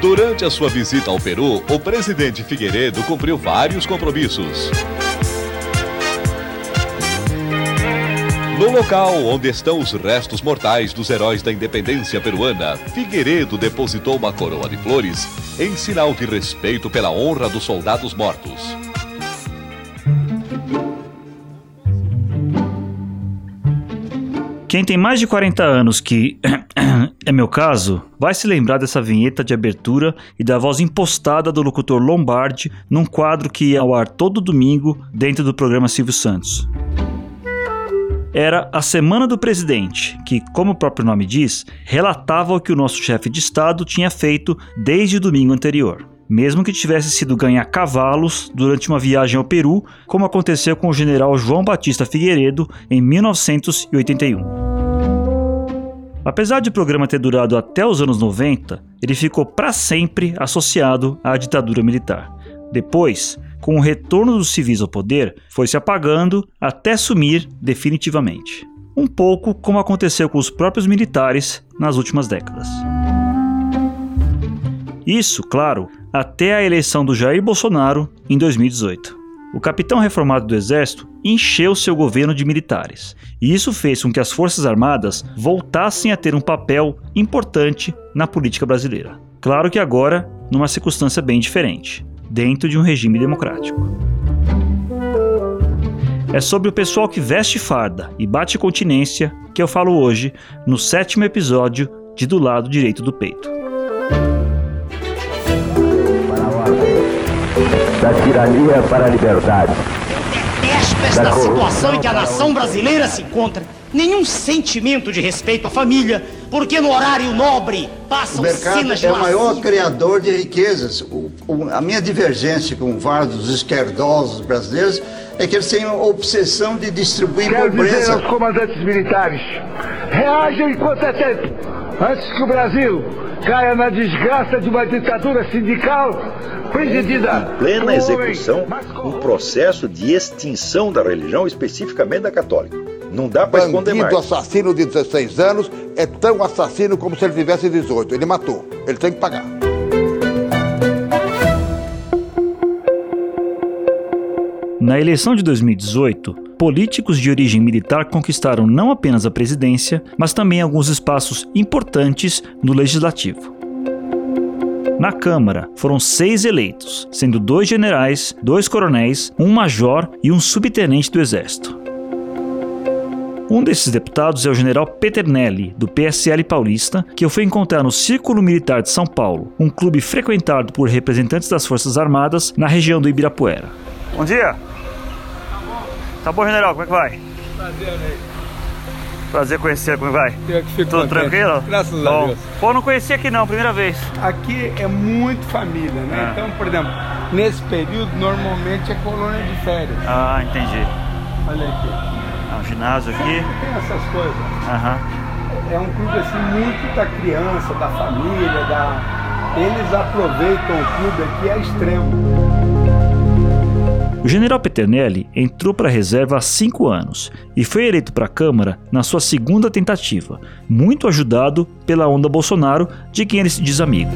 Durante a sua visita ao Peru, o presidente Figueiredo cumpriu vários compromissos. No local onde estão os restos mortais dos heróis da independência peruana, Figueiredo depositou uma coroa de flores em sinal de respeito pela honra dos soldados mortos. Quem tem mais de 40 anos, que é meu caso, vai se lembrar dessa vinheta de abertura e da voz impostada do locutor Lombardi num quadro que ia ao ar todo domingo dentro do programa Silvio Santos era a Semana do Presidente, que, como o próprio nome diz, relatava o que o nosso chefe de Estado tinha feito desde o domingo anterior. Mesmo que tivesse sido ganhar cavalos durante uma viagem ao Peru, como aconteceu com o general João Batista Figueiredo em 1981. Apesar de o programa ter durado até os anos 90, ele ficou para sempre associado à ditadura militar. Depois, com o retorno dos civis ao poder, foi se apagando até sumir definitivamente. Um pouco como aconteceu com os próprios militares nas últimas décadas. Isso, claro, até a eleição do Jair Bolsonaro em 2018. O capitão reformado do Exército encheu seu governo de militares, e isso fez com que as Forças Armadas voltassem a ter um papel importante na política brasileira. Claro que agora numa circunstância bem diferente dentro de um regime democrático. É sobre o pessoal que veste farda e bate continência que eu falo hoje no sétimo episódio de Do Lado Direito do Peito. Da tirania para a liberdade. Esta situação em que a nação brasileira se encontra nenhum sentimento de respeito à família, porque no horário nobre passam o mercado de é o maior criador de riquezas. O, o, a minha divergência com vários dos esquerdosos brasileiros é que eles têm a obsessão de distribuir Quero pobreza. dizer aos comandantes militares, reajam enquanto é tempo, antes que o Brasil caia na desgraça de uma ditadura sindical presidida em plena execução um processo de extinção da religião, especificamente da católica. Não dá para esconder mais. Bandido assassino de 16 anos é tão assassino como se ele tivesse 18. Ele matou. Ele tem que pagar. Na eleição de 2018, políticos de origem militar conquistaram não apenas a presidência, mas também alguns espaços importantes no legislativo. Na Câmara, foram seis eleitos, sendo dois generais, dois coronéis, um major e um subtenente do Exército. Um desses deputados é o general Peternelli, do PSL paulista, que eu fui encontrar no Círculo Militar de São Paulo, um clube frequentado por representantes das Forças Armadas na região do Ibirapuera. Bom dia! Tá bom, general, como é que vai? Prazer, né? Prazer conhecer, como vai? Eu que fico Tudo contente. tranquilo? Graças Bom. a Deus. Pô, não conhecia aqui não, primeira vez. Aqui é muito família, né? Ah. Então, por exemplo, nesse período normalmente é colônia de férias. Ah, entendi. Olha aqui. Ah, um ginásio aqui. Tem essas coisas. Aham. É um clube assim muito da criança, da família, da. Eles aproveitam o clube aqui a extremo. O general Peternelli entrou para a reserva há cinco anos e foi eleito para a Câmara na sua segunda tentativa, muito ajudado pela onda Bolsonaro, de quem ele se diz amigo.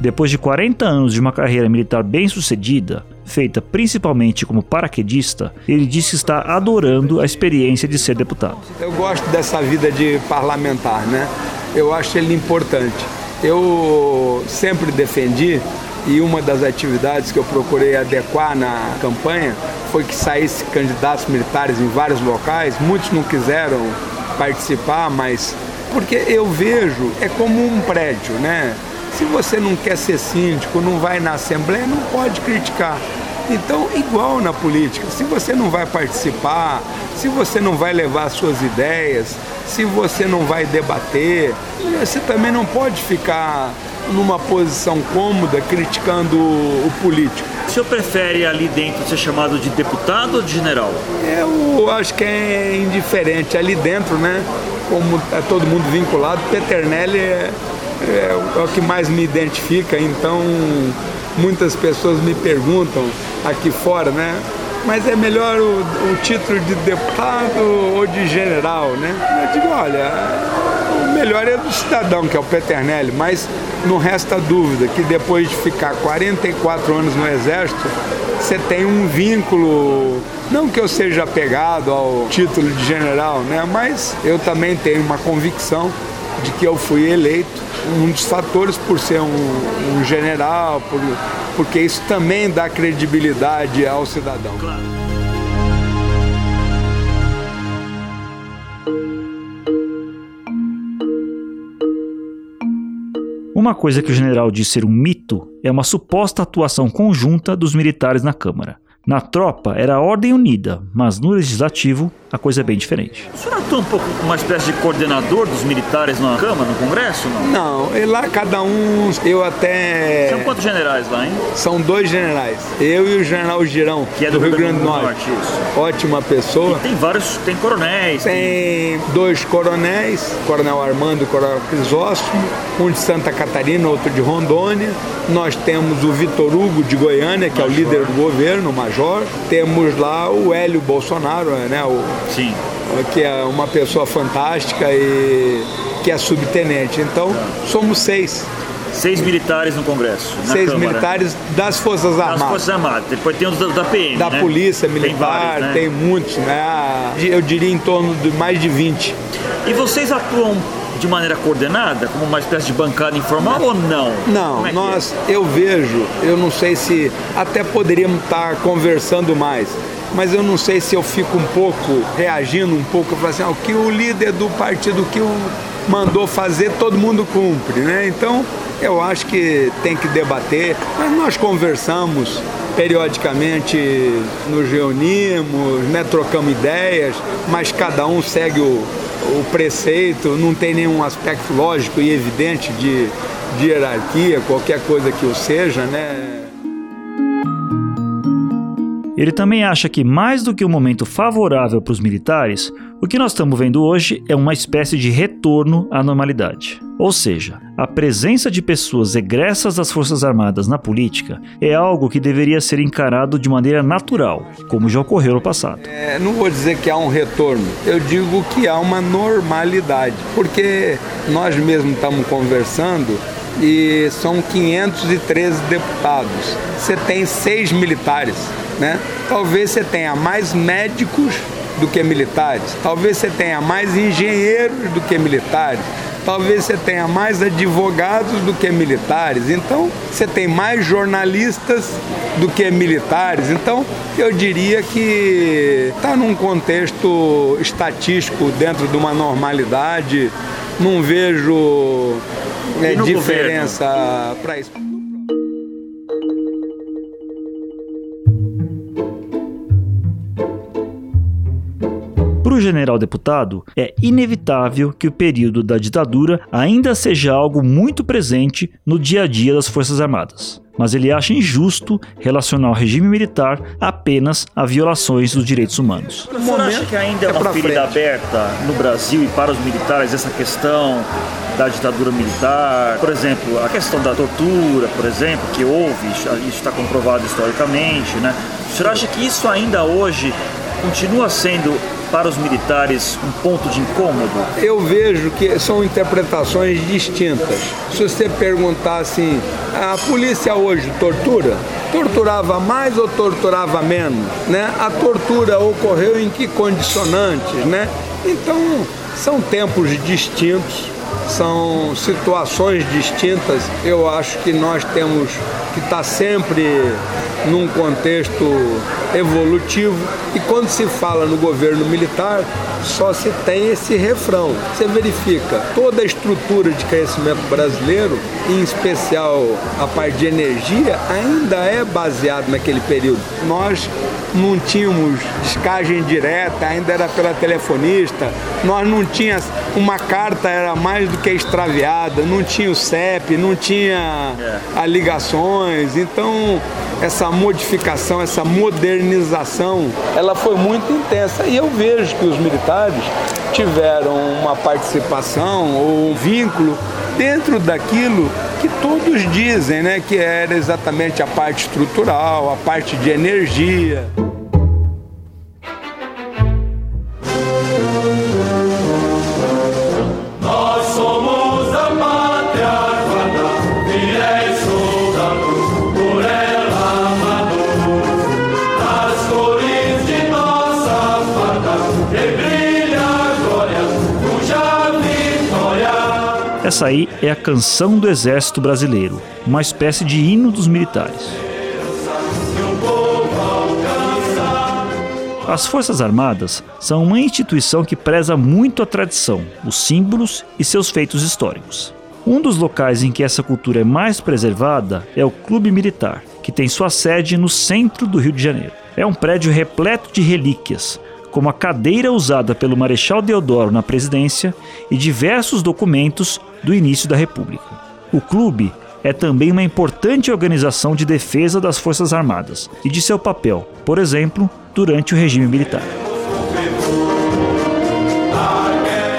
Depois de 40 anos de uma carreira militar bem sucedida, feita principalmente como paraquedista, ele disse que está adorando a experiência de ser deputado. Eu gosto dessa vida de parlamentar, né? Eu acho ele importante. Eu sempre defendi e uma das atividades que eu procurei adequar na campanha foi que saísse candidatos militares em vários locais. Muitos não quiseram participar, mas porque eu vejo é como um prédio, né? Se você não quer ser síndico, não vai na assembleia, não pode criticar. Então, igual na política, se você não vai participar, se você não vai levar suas ideias, se você não vai debater, você também não pode ficar numa posição cômoda criticando o político. O senhor prefere ali dentro ser chamado de deputado ou de general? Eu acho que é indiferente. Ali dentro, né? Como é todo mundo vinculado, Peternelli é, é, é o que mais me identifica. Então, muitas pessoas me perguntam aqui fora, né? mas é melhor o, o título de deputado ou de general, né? Eu digo, olha, melhor é do cidadão, que é o Peternelli, mas não resta dúvida que depois de ficar 44 anos no Exército, você tem um vínculo não que eu seja apegado ao título de general, né? mas eu também tenho uma convicção de que eu fui eleito. Um dos fatores por ser um, um general, por, porque isso também dá credibilidade ao cidadão. Claro. Uma coisa que o general diz ser um mito é uma suposta atuação conjunta dos militares na Câmara. Na tropa era ordem unida, mas no legislativo a coisa é bem diferente. O senhor atua um pouco como uma espécie de coordenador dos militares na Câmara, no Congresso? Não, não e lá cada um, eu até. São quantos generais lá, hein? São dois generais. Eu e o general Girão, que é do, do Rio, Grande do Norte. Norte Ótima pessoa. E tem vários, tem coronéis. Tem, tem dois coronéis, Coronel Armando e Coronel Crisóstomo, um de Santa Catarina, outro de Rondônia. Nós temos o Vitor Hugo de Goiânia, que major. é o líder do governo, major. Temos lá o Hélio Bolsonaro, né? O Sim. Que é uma pessoa fantástica e que é subtenente. Então, somos seis. Seis militares no Congresso. Seis Câmara. militares das Forças Armadas. Das Forças Armadas. Depois tem os da, da PM. Da né? Polícia Militar, tem, vários, né? tem muitos, né? Eu diria em torno de mais de 20. E vocês atuam de maneira coordenada, como uma espécie de bancada informal ou não? Não, é nós, é? eu vejo, eu não sei se até poderíamos estar conversando mais mas eu não sei se eu fico um pouco reagindo um pouco, para assim, ah, o que o líder do partido que o mandou fazer, todo mundo cumpre, né? Então, eu acho que tem que debater, mas nós conversamos periodicamente, nos reunimos, né, trocamos ideias, mas cada um segue o, o preceito, não tem nenhum aspecto lógico e evidente de, de hierarquia, qualquer coisa que o seja, né? Ele também acha que, mais do que um momento favorável para os militares, o que nós estamos vendo hoje é uma espécie de retorno à normalidade. Ou seja, a presença de pessoas egressas das Forças Armadas na política é algo que deveria ser encarado de maneira natural, como já ocorreu no passado. É, não vou dizer que há um retorno, eu digo que há uma normalidade, porque nós mesmos estamos conversando e são 513 deputados. Você tem seis militares né? Talvez você tenha mais médicos do que militares, talvez você tenha mais engenheiros do que militares, talvez você tenha mais advogados do que militares, então você tem mais jornalistas do que militares. Então eu diria que está num contexto estatístico dentro de uma normalidade, não vejo é, diferença para isso. Para o general deputado, é inevitável que o período da ditadura ainda seja algo muito presente no dia a dia das Forças Armadas. Mas ele acha injusto relacionar o regime militar apenas a violações dos direitos humanos. O senhor acha que ainda é, é uma ferida aberta no Brasil e para os militares essa questão da ditadura militar, por exemplo, a questão da tortura, por exemplo, que houve, isso está comprovado historicamente, né? O senhor acha que isso ainda hoje continua sendo para os militares um ponto de incômodo? Eu vejo que são interpretações distintas. Se você perguntar assim, a polícia hoje tortura? Torturava mais ou torturava menos? Né? A tortura ocorreu em que condicionantes? Né? Então, são tempos distintos, são situações distintas. Eu acho que nós temos que estar sempre num contexto evolutivo. E quando se fala no governo militar, só se tem esse refrão. Você verifica toda a estrutura de crescimento brasileiro, em especial a parte de energia, ainda é baseado naquele período. Nós não tínhamos descagem direta, ainda era pela telefonista, nós não tínhamos uma carta era mais do que extraviada, não tinha o CEP, não tinha é. ligações, então essa modificação, essa modernização, ela foi muito intensa e eu vejo que os militares tiveram uma participação ou um vínculo dentro daquilo que todos dizem, né, que era exatamente a parte estrutural, a parte de energia. Essa aí é a canção do Exército Brasileiro, uma espécie de hino dos militares. As Forças Armadas são uma instituição que preza muito a tradição, os símbolos e seus feitos históricos. Um dos locais em que essa cultura é mais preservada é o Clube Militar, que tem sua sede no centro do Rio de Janeiro. É um prédio repleto de relíquias, como a cadeira usada pelo Marechal Deodoro na presidência e diversos documentos do início da República. O clube é também uma importante organização de defesa das Forças Armadas e de seu papel, por exemplo, durante o regime militar.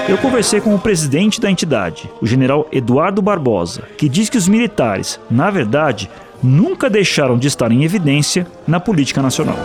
Eu conversei com o presidente da entidade, o general Eduardo Barbosa, que diz que os militares, na verdade, nunca deixaram de estar em evidência na política nacional.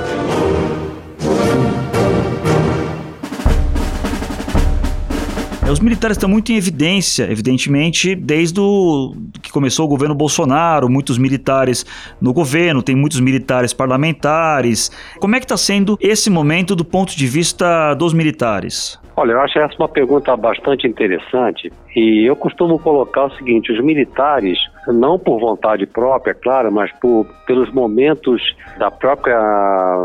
Os militares estão muito em evidência, evidentemente, desde o que começou o governo Bolsonaro, muitos militares no governo, tem muitos militares parlamentares. Como é que está sendo esse momento do ponto de vista dos militares? Olha, eu acho essa uma pergunta bastante interessante e eu costumo colocar o seguinte: os militares, não por vontade própria, claro, mas por, pelos momentos da própria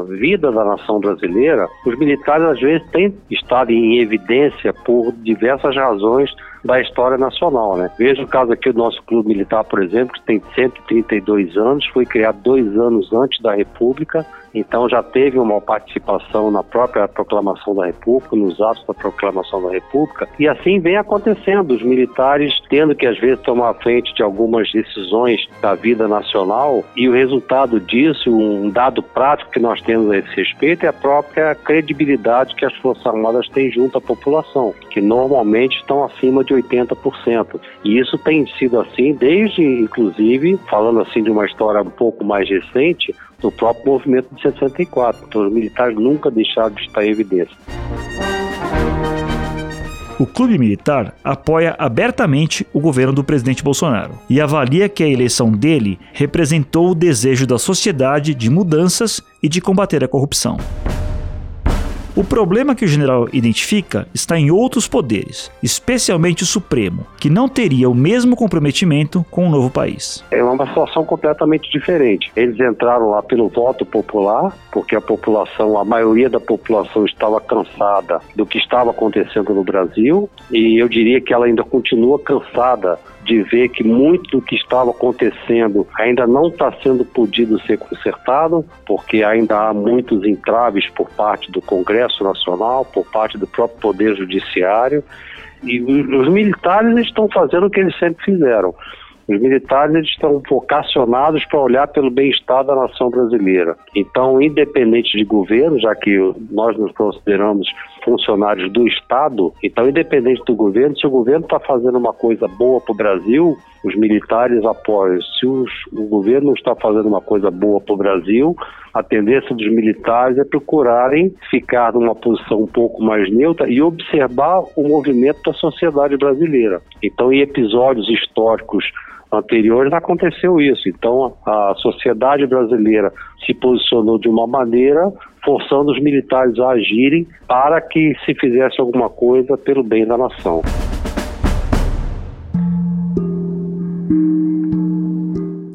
vida da nação brasileira, os militares às vezes têm estado em evidência por diversas razões da história nacional, né? Veja o caso aqui do nosso clube militar, por exemplo, que tem 132 anos, foi criado dois anos antes da República, então já teve uma participação na própria proclamação da República, nos atos da proclamação da República, e assim vem acontecendo, os militares tendo que às vezes tomar frente de algumas decisões da vida nacional, e o resultado disso, um dado prático que nós temos a esse respeito, é a própria credibilidade que as Forças Armadas têm junto à população, que normalmente estão acima de 80%. E isso tem sido assim desde, inclusive, falando assim de uma história um pouco mais recente, do próprio movimento de 64. Então, os militares nunca deixaram de estar em evidência. O Clube Militar apoia abertamente o governo do presidente Bolsonaro e avalia que a eleição dele representou o desejo da sociedade de mudanças e de combater a corrupção. O problema que o general identifica está em outros poderes, especialmente o Supremo, que não teria o mesmo comprometimento com o novo país. É uma situação completamente diferente. Eles entraram lá pelo voto popular, porque a população, a maioria da população estava cansada do que estava acontecendo no Brasil, e eu diria que ela ainda continua cansada de ver que muito do que estava acontecendo ainda não está sendo podido ser consertado, porque ainda há muitos entraves por parte do Congresso Nacional, por parte do próprio Poder Judiciário, e os militares estão fazendo o que eles sempre fizeram. Os militares eles estão vocacionados para olhar pelo bem-estar da nação brasileira. Então, independente de governo, já que nós nos consideramos funcionários do Estado, então, independente do governo, se o governo está fazendo uma coisa boa para o Brasil, os militares apoiam. Se os, o governo está fazendo uma coisa boa para o Brasil, a tendência dos militares é procurarem ficar numa posição um pouco mais neutra e observar o movimento da sociedade brasileira. Então, em episódios históricos anteriores aconteceu isso. Então, a sociedade brasileira se posicionou de uma maneira, forçando os militares a agirem para que se fizesse alguma coisa pelo bem da nação.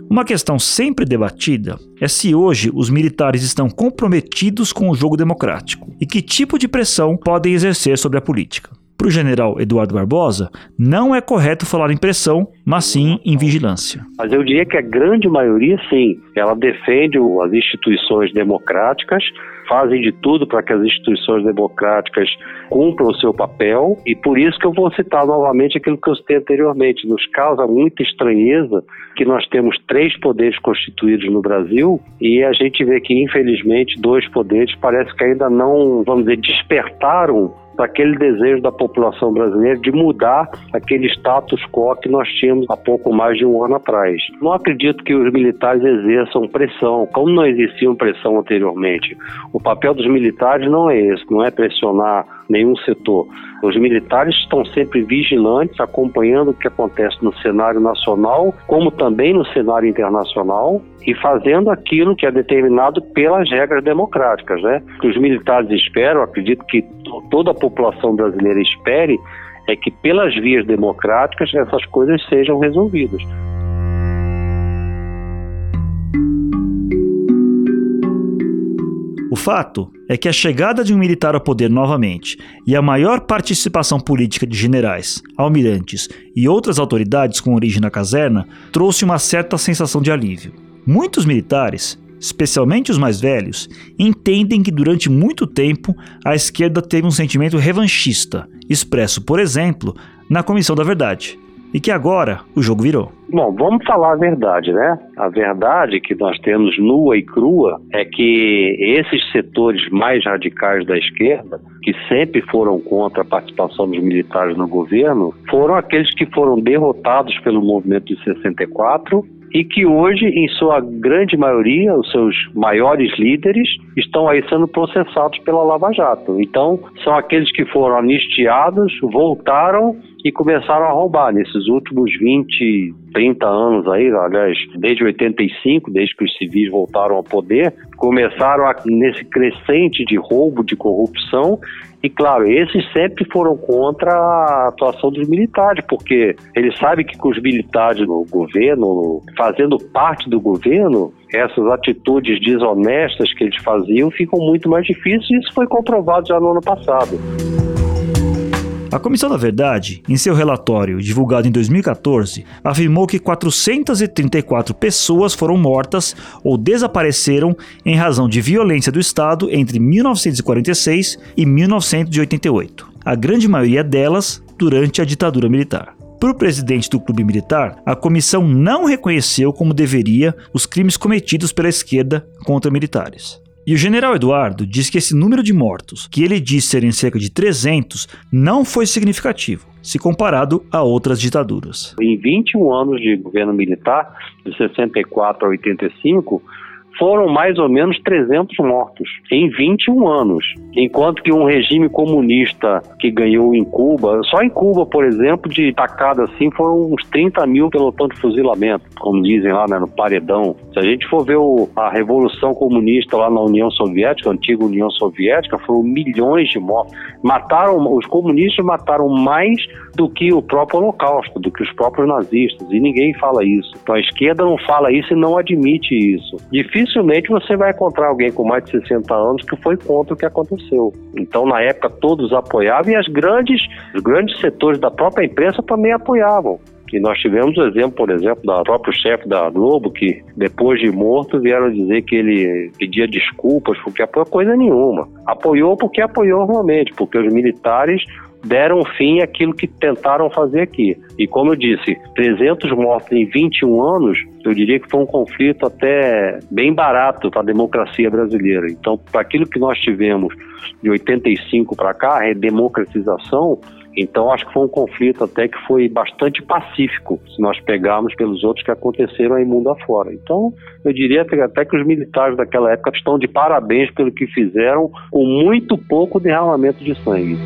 Uma questão sempre debatida é se hoje os militares estão comprometidos com o jogo democrático e que tipo de pressão podem exercer sobre a política. Para o general Eduardo Barbosa, não é correto falar em pressão, mas sim em vigilância. Mas eu diria que a grande maioria, sim. Ela defende as instituições democráticas, fazem de tudo para que as instituições democráticas cumpram o seu papel, e por isso que eu vou citar novamente aquilo que eu citei anteriormente. Nos causa muita estranheza que nós temos três poderes constituídos no Brasil e a gente vê que, infelizmente, dois poderes parece que ainda não, vamos dizer, despertaram aquele desejo da população brasileira de mudar aquele status quo que nós tínhamos há pouco mais de um ano atrás. Não acredito que os militares exerçam pressão, como não existia pressão anteriormente. O papel dos militares não é esse, não é pressionar nenhum setor. Os militares estão sempre vigilantes, acompanhando o que acontece no cenário nacional, como também no cenário internacional, e fazendo aquilo que é determinado pelas regras democráticas, né? Que os militares esperam, acredito que toda a população brasileira espere, é que pelas vias democráticas essas coisas sejam resolvidas. O fato é que a chegada de um militar ao poder novamente e a maior participação política de generais, almirantes e outras autoridades com origem na caserna trouxe uma certa sensação de alívio. Muitos militares, especialmente os mais velhos, entendem que durante muito tempo a esquerda teve um sentimento revanchista, expresso, por exemplo, na Comissão da Verdade e que agora o jogo virou. Bom, vamos falar a verdade, né? A verdade que nós temos nua e crua é que esses setores mais radicais da esquerda, que sempre foram contra a participação dos militares no governo, foram aqueles que foram derrotados pelo movimento de 64 e que hoje, em sua grande maioria, os seus maiores líderes estão aí sendo processados pela Lava Jato. Então, são aqueles que foram anistiados, voltaram e começaram a roubar nesses últimos 20, 30 anos aí, aliás, desde 85, desde que os civis voltaram ao poder, começaram a, nesse crescente de roubo, de corrupção, e claro, esses sempre foram contra a atuação dos militares, porque eles sabem que com os militares no governo, fazendo parte do governo, essas atitudes desonestas que eles faziam ficam muito mais difíceis, e isso foi comprovado já no ano passado. A Comissão da Verdade, em seu relatório divulgado em 2014, afirmou que 434 pessoas foram mortas ou desapareceram em razão de violência do Estado entre 1946 e 1988, a grande maioria delas durante a ditadura militar. Para o presidente do clube militar, a comissão não reconheceu como deveria os crimes cometidos pela esquerda contra militares. E o general Eduardo diz que esse número de mortos, que ele diz serem cerca de 300, não foi significativo, se comparado a outras ditaduras. Em 21 anos de governo militar, de 64 a 85, foram mais ou menos 300 mortos em 21 anos. Enquanto que um regime comunista que ganhou em Cuba, só em Cuba, por exemplo, de tacada assim, foram uns 30 mil pelotão de fuzilamento, como dizem lá né, no paredão. Se a gente for ver o, a Revolução Comunista lá na União Soviética, a antiga União Soviética, foram milhões de mortos. Mataram, os comunistas mataram mais do que o próprio Holocausto, do que os próprios nazistas, e ninguém fala isso. Então a esquerda não fala isso e não admite isso. Dificilmente você vai encontrar alguém com mais de 60 anos que foi contra o que aconteceu. Então na época todos apoiavam e as grandes, os grandes setores da própria imprensa também apoiavam. E nós tivemos o exemplo, por exemplo, do próprio chefe da Globo, que depois de morto vieram dizer que ele pedia desculpas porque apoiou coisa nenhuma. Apoiou porque apoiou realmente, porque os militares deram fim àquilo que tentaram fazer aqui. E como eu disse, 300 mortos em 21 anos, eu diria que foi um conflito até bem barato para a democracia brasileira. Então, para aquilo que nós tivemos de 85 para cá, a redemocratização, então acho que foi um conflito até que foi bastante pacífico, se nós pegarmos pelos outros que aconteceram aí mundo afora. Então eu diria até que os militares daquela época estão de parabéns pelo que fizeram com muito pouco derramamento de sangue.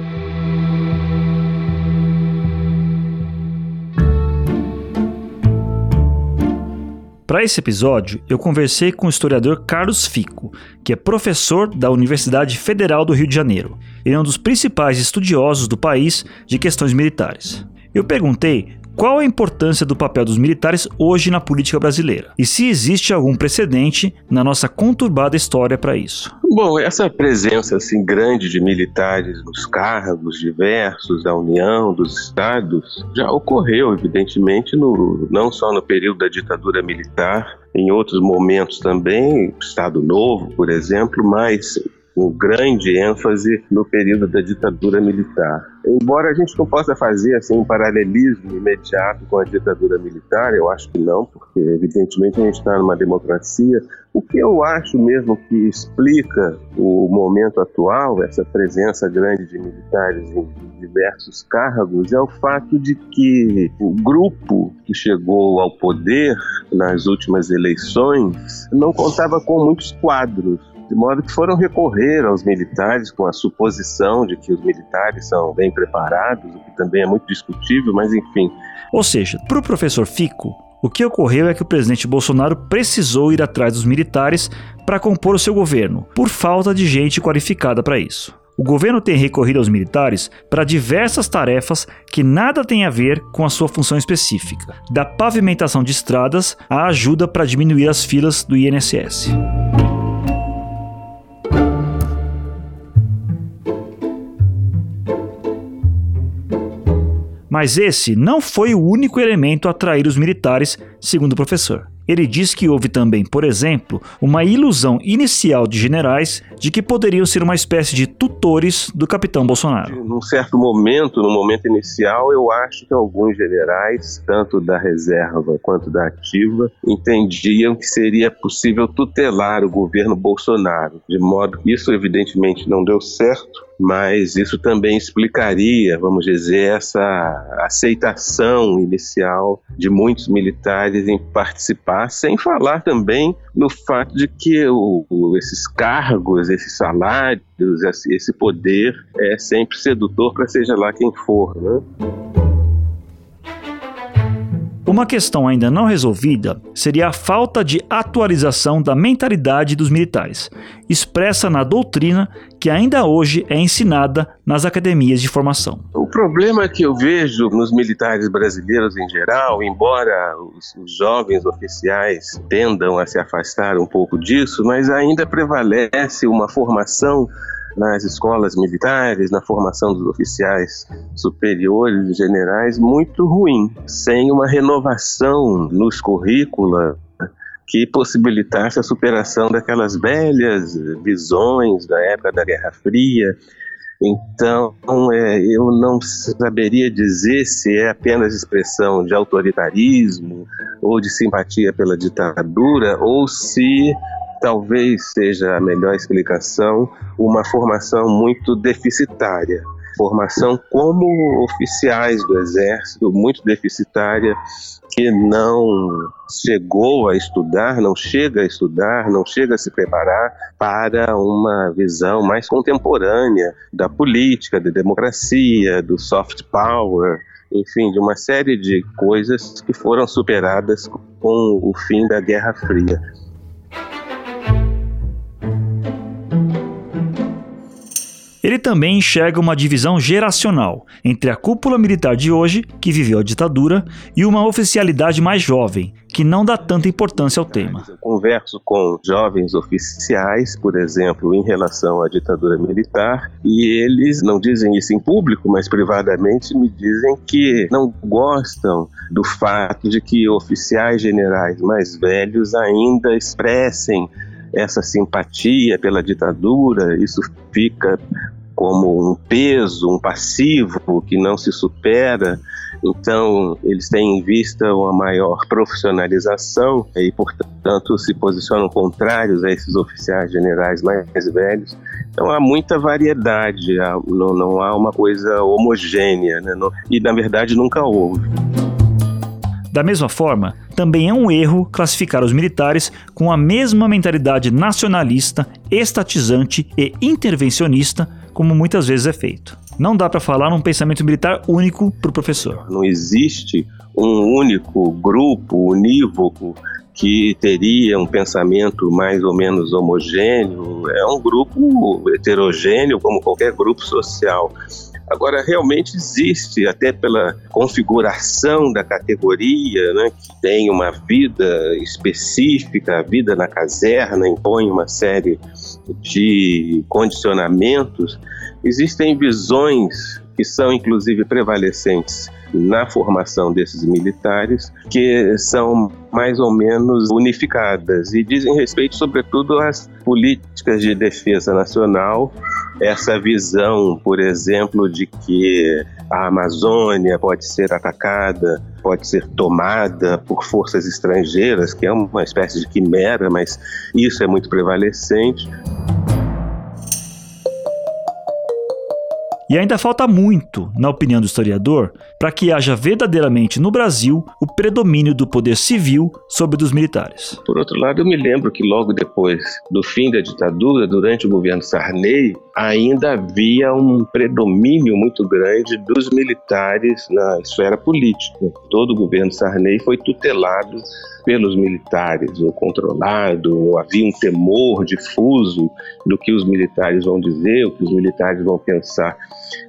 Para esse episódio, eu conversei com o historiador Carlos Fico, que é professor da Universidade Federal do Rio de Janeiro. Ele é um dos principais estudiosos do país de questões militares. Eu perguntei qual a importância do papel dos militares hoje na política brasileira? E se existe algum precedente na nossa conturbada história para isso? Bom, essa presença assim grande de militares nos cargos diversos da União, dos estados, já ocorreu evidentemente no, não só no período da ditadura militar, em outros momentos também, Estado Novo, por exemplo, mas com grande ênfase no período da ditadura militar. Embora a gente não possa fazer assim um paralelismo imediato com a ditadura militar, eu acho que não, porque evidentemente a gente está numa democracia. O que eu acho mesmo que explica o momento atual, essa presença grande de militares em diversos cargos, é o fato de que o grupo que chegou ao poder nas últimas eleições não contava com muitos quadros de modo que foram recorrer aos militares com a suposição de que os militares são bem preparados, o que também é muito discutível, mas enfim. Ou seja, para o professor Fico, o que ocorreu é que o presidente Bolsonaro precisou ir atrás dos militares para compor o seu governo, por falta de gente qualificada para isso. o governo tem recorrido aos militares para diversas tarefas que nada têm a ver com a sua função específica, da pavimentação de estradas à ajuda para diminuir as filas do INSS. Mas esse não foi o único elemento a atrair os militares, segundo o professor. Ele diz que houve também, por exemplo, uma ilusão inicial de generais de que poderiam ser uma espécie de tutores do capitão Bolsonaro. Num certo momento, no momento inicial, eu acho que alguns generais, tanto da reserva quanto da ativa, entendiam que seria possível tutelar o governo Bolsonaro, de modo que isso evidentemente não deu certo mas isso também explicaria, vamos dizer, essa aceitação inicial de muitos militares em participar, sem falar também no fato de que o, esses cargos, esses salários, esse poder é sempre sedutor para seja lá quem for. Né? Uma questão ainda não resolvida seria a falta de atualização da mentalidade dos militares, expressa na doutrina que ainda hoje é ensinada nas academias de formação. O problema que eu vejo nos militares brasileiros em geral, embora os, jovens oficiais tendam a se afastar um pouco disso, mas ainda prevalece uma formação nas escolas militares, na formação dos oficiais superiores e generais, muito ruim, sem uma renovação nos currículos que possibilitasse a superação daquelas velhas visões da época da Guerra Fria. Então, é, eu não saberia dizer se é apenas expressão de autoritarismo ou de simpatia pela ditadura ou se talvez seja a melhor explicação, uma formação muito deficitária. Formação como oficiais do Exército, muito deficitária, que não chegou a estudar, não chega a estudar, não chega a se preparar para uma visão mais contemporânea da política, da democracia, do soft power, enfim, de uma série de coisas que foram superadas com o fim da Guerra Fria. Ele também enxerga uma divisão geracional entre a cúpula militar de hoje, que viveu a ditadura, e uma oficialidade mais jovem, que não dá tanta importância ao tema. Eu converso com jovens oficiais, por exemplo, em relação à ditadura militar, e eles não dizem isso em público, mas privadamente me dizem que não gostam do fato de que oficiais generais mais velhos ainda expressem essa simpatia pela ditadura, isso fica como um peso, um passivo que não se supera. Então, eles têm em vista uma maior profissionalização e, portanto, se posicionam contrários a esses oficiais generais mais velhos. Então, há muita variedade, não, não há uma coisa homogênea, né? e, na verdade, nunca houve. Da mesma forma, também é um erro classificar os militares com a mesma mentalidade nacionalista, estatizante e intervencionista como muitas vezes é feito. Não dá para falar num pensamento militar único para o professor. Não existe um único grupo unívoco que teria um pensamento mais ou menos homogêneo. É um grupo heterogêneo, como qualquer grupo social. Agora, realmente existe, até pela configuração da categoria, né, que tem uma vida específica, a vida na caserna impõe uma série de condicionamentos, existem visões que são inclusive prevalecentes na formação desses militares, que são mais ou menos unificadas e dizem respeito, sobretudo, às políticas de defesa nacional. Essa visão, por exemplo, de que a Amazônia pode ser atacada, pode ser tomada por forças estrangeiras, que é uma espécie de quimera, mas isso é muito prevalecente. E ainda falta muito, na opinião do historiador, para que haja verdadeiramente no Brasil o predomínio do poder civil sobre dos militares. Por outro lado, eu me lembro que logo depois do fim da ditadura, durante o governo Sarney, ainda havia um predomínio muito grande dos militares na esfera política. Todo o governo Sarney foi tutelado pelos militares, ou controlado, ou havia um temor difuso do que os militares vão dizer, o que os militares vão pensar.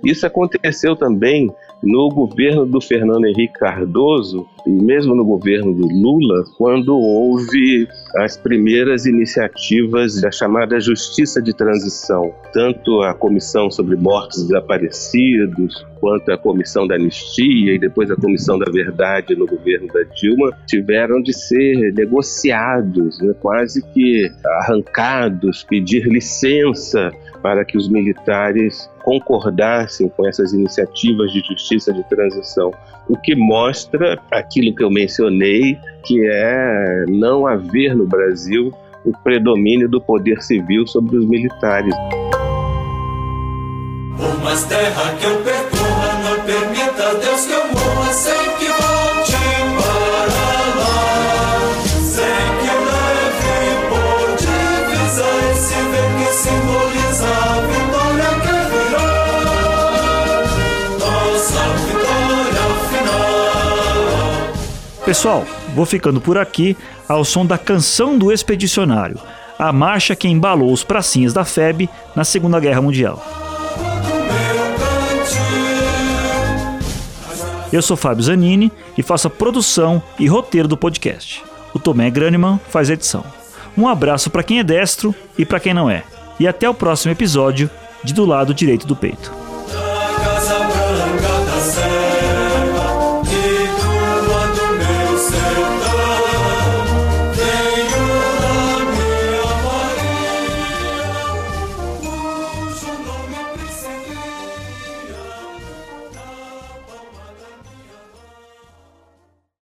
Isso aconteceu também no governo do Fernando Henrique Cardoso e mesmo no governo do Lula, quando houve as primeiras iniciativas da chamada Justiça de Transição, tanto a Comissão sobre Mortos Desaparecidos, quanto a Comissão da Anistia e depois a Comissão da Verdade no governo da Dilma, tiveram de ser negociados, né, quase que arrancados, pedir licença para que os militares concordassem com essas iniciativas de justiça de transição, o que mostra aquilo que eu mencionei, que é não haver no Brasil o predomínio do poder civil sobre os militares. Mais terra que eu percorra, Pessoal, vou ficando por aqui ao som da canção do expedicionário, a marcha que embalou os pracinhas da FEB na Segunda Guerra Mundial. Eu sou Fábio Zanini e faço a produção e roteiro do podcast. O Tomé Graneman faz a edição. Um abraço para quem é destro e para quem não é. E até o próximo episódio de Do Lado Direito do Peito.